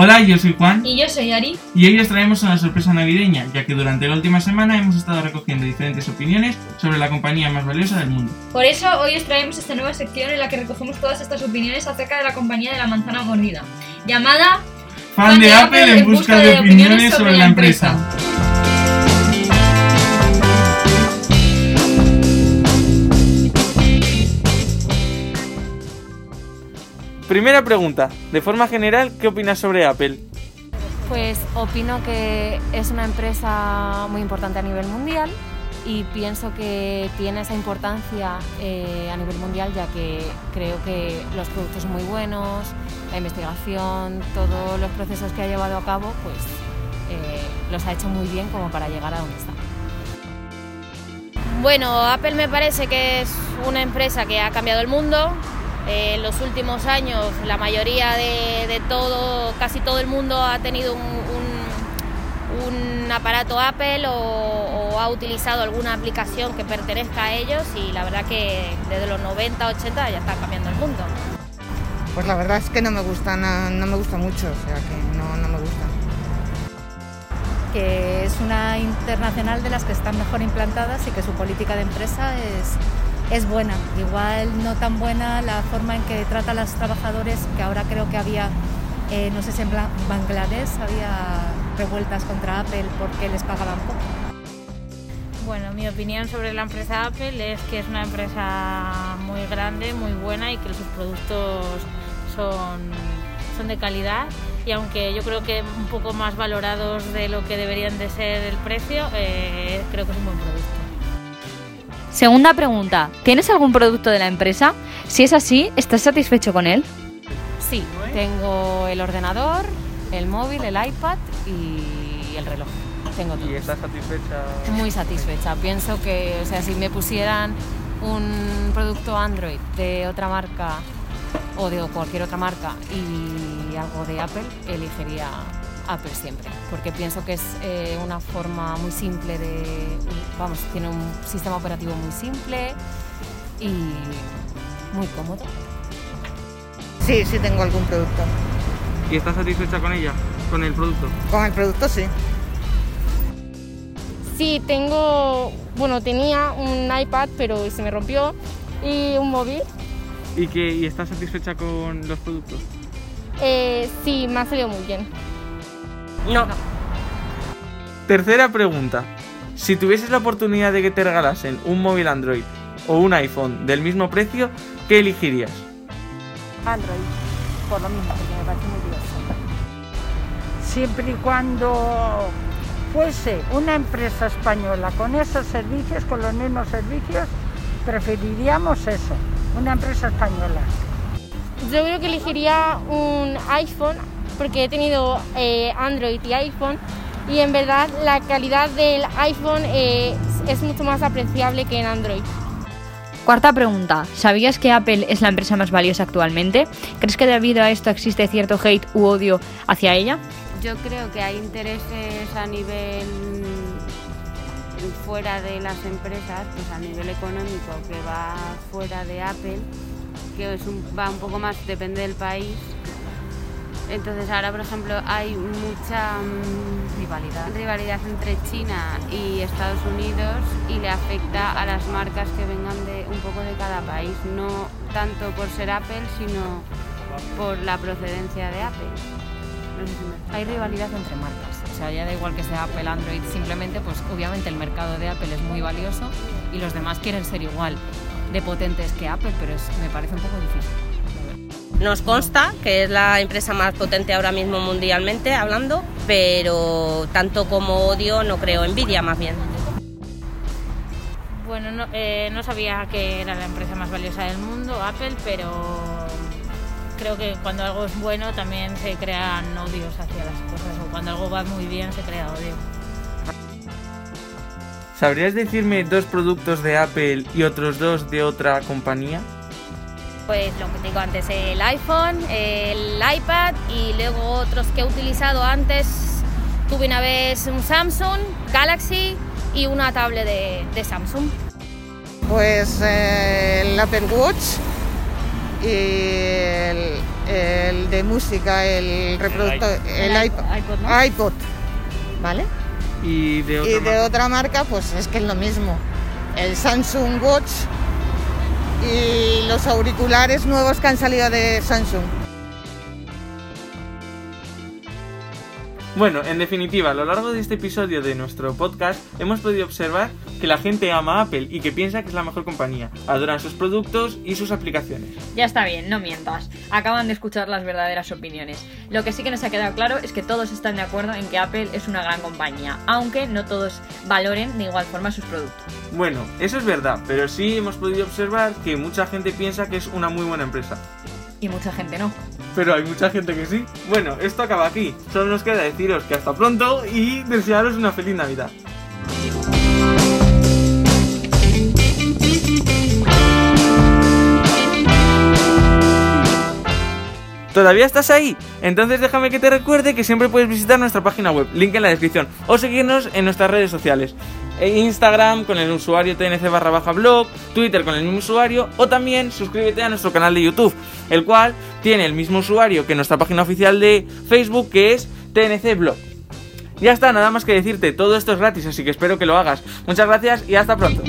Hola, yo soy Juan Y yo soy Ari. y hoy os traemos una sorpresa navideña, ya que durante la última semana hemos estado recogiendo diferentes opiniones sobre la compañía más valiosa del mundo. Por eso hoy os traemos esta nueva sección en la que recogemos todas estas opiniones acerca de la compañía de la manzana mordida, llamada Fan de Apple en busca de opiniones sobre la empresa. Primera pregunta, de forma general, ¿qué opinas sobre Apple? Pues opino que es una empresa muy importante a nivel mundial y pienso que tiene esa importancia eh, a nivel mundial ya que creo que los productos son muy buenos, la investigación, todos los procesos que ha llevado a cabo, pues eh, los ha hecho muy bien como para llegar a donde está. Bueno, Apple me parece que es una empresa que ha cambiado el mundo. Eh, en los últimos años la mayoría de, de todo, casi todo el mundo ha tenido un, un- un aparato Apple o, o ha utilizado alguna aplicación que pertenezca a ellos y la verdad que desde los 90, 80 ya está cambiando el mundo. Pues la verdad es que no me gusta, no, no me gusta mucho, o sea que no, no me gusta. que es una internacional de las que están mejor implantadas y que su política de empresa es, es buena. Igual no tan buena la forma en que trata a los trabajadores, que ahora creo que había, eh, no sé si en Bangladesh había revueltas contra Apple porque les pagaban poco. Bueno, mi opinión sobre la empresa Apple es que es una empresa muy grande, muy buena y que sus productos son, son de calidad y aunque yo creo que un poco más valorados de lo que deberían de ser el precio, eh, creo que es un buen producto. Segunda pregunta, ¿tienes algún producto de la empresa? Si es así, ¿estás satisfecho con él? Sí, tengo el ordenador, el móvil, el iPad y el reloj. Tengo todo. ¿Y estás satisfecha? Muy satisfecha. Pienso que, o sea, si me pusieran un producto Android de otra marca o de cualquier otra marca y algo de Apple, elegiría Apple siempre, porque pienso que es eh, una forma muy simple de, vamos, tiene un sistema operativo muy simple y muy cómodo. Sí, sí tengo algún producto. ¿Y estás satisfecha con ella? ¿Con el producto? Con el producto sí. Sí, tengo, bueno, tenía un iPad pero se me rompió y un móvil. ¿Y, que, ¿Y estás satisfecha con los productos? Eh, sí, me ha salido muy bien. No. Tercera pregunta. Si tuvieses la oportunidad de que te regalasen un móvil Android o un iPhone del mismo precio, ¿qué elegirías? Android, por lo mismo, porque me parece muy diverso. siempre y cuando fuese una empresa española con esos servicios, con los mismos servicios, preferiríamos eso, una empresa española. Yo creo que elegiría un iPhone porque he tenido eh, Android y iPhone y en verdad la calidad del iPhone eh, es mucho más apreciable que en Android. Cuarta pregunta, ¿sabías que Apple es la empresa más valiosa actualmente? ¿Crees que debido a esto existe cierto hate u odio hacia ella? Yo creo que hay intereses a nivel fuera de las empresas, pues a nivel económico que va fuera de Apple, que es un- va un poco más, depende del país. Entonces ahora, por ejemplo, hay mucha mm, Rivalidad. rivalidad entre China y Estados Unidos y le afecta a las marcas que vengan de un poco de cada país, no tanto por ser Apple, sino por la procedencia de Apple. No sé si me- Hay rivalidad entre marcas, o sea, ya da igual que sea Apple, Android, simplemente pues obviamente el mercado de Apple es muy valioso y los demás quieren ser igual de potentes que Apple, pero es- me parece un poco difícil. Nos consta que es la empresa más potente ahora mismo mundialmente hablando, pero tanto como odio no creo, envidia más bien. Bueno, no, eh, no sabía que era la empresa más valiosa del mundo, Apple, pero creo que cuando algo es bueno también se crean odios hacia las cosas o cuando algo va muy bien se crea odio. ¿Sabrías decirme dos productos de Apple y otros dos de otra compañía? Pues lo que te digo antes, el iPhone, el iPad y luego otros que he utilizado antes. Tuve una vez un Samsung Galaxy y una tablet de, de Samsung. Pues eh, el Apple Watch y el, el de música, el reproductor, el, El iPod, iPod, ¿no? iPod, ¿vale? Y de otra Y de marca. otra marca, pues es que es lo mismo. El Samsung Watch y los auriculares nuevos que han salido de Samsung. Bueno, en definitiva, a lo largo de este episodio de nuestro podcast hemos podido observar que la gente ama Apple y que piensa que es la mejor compañía. Adoran sus productos y sus aplicaciones. Ya está bien, no mientas. Acaban de escuchar las verdaderas opiniones. Lo que sí que nos ha quedado claro es que todos están de acuerdo en que Apple es una gran compañía, aunque no todos valoren de igual forma sus productos. Bueno, eso es verdad, pero sí hemos podido observar que mucha gente piensa que es una muy buena empresa. Y mucha gente no. Pero hay mucha gente que sí. Bueno, esto acaba aquí. Solo nos queda deciros que hasta pronto y desearos una feliz Navidad. ¿Todavía estás ahí? Entonces déjame que te recuerde que siempre puedes visitar nuestra página web, link en la descripción, o seguirnos en nuestras redes sociales. E Instagram con el usuario tnc barra baja blog, Twitter con el mismo usuario, o también suscríbete a nuestro canal de YouTube, el cual tiene el mismo usuario que nuestra página oficial de Facebook, que es TNC Blog. Ya está, nada más que decirte, todo esto es gratis, así que espero que lo hagas. Muchas gracias y hasta pronto.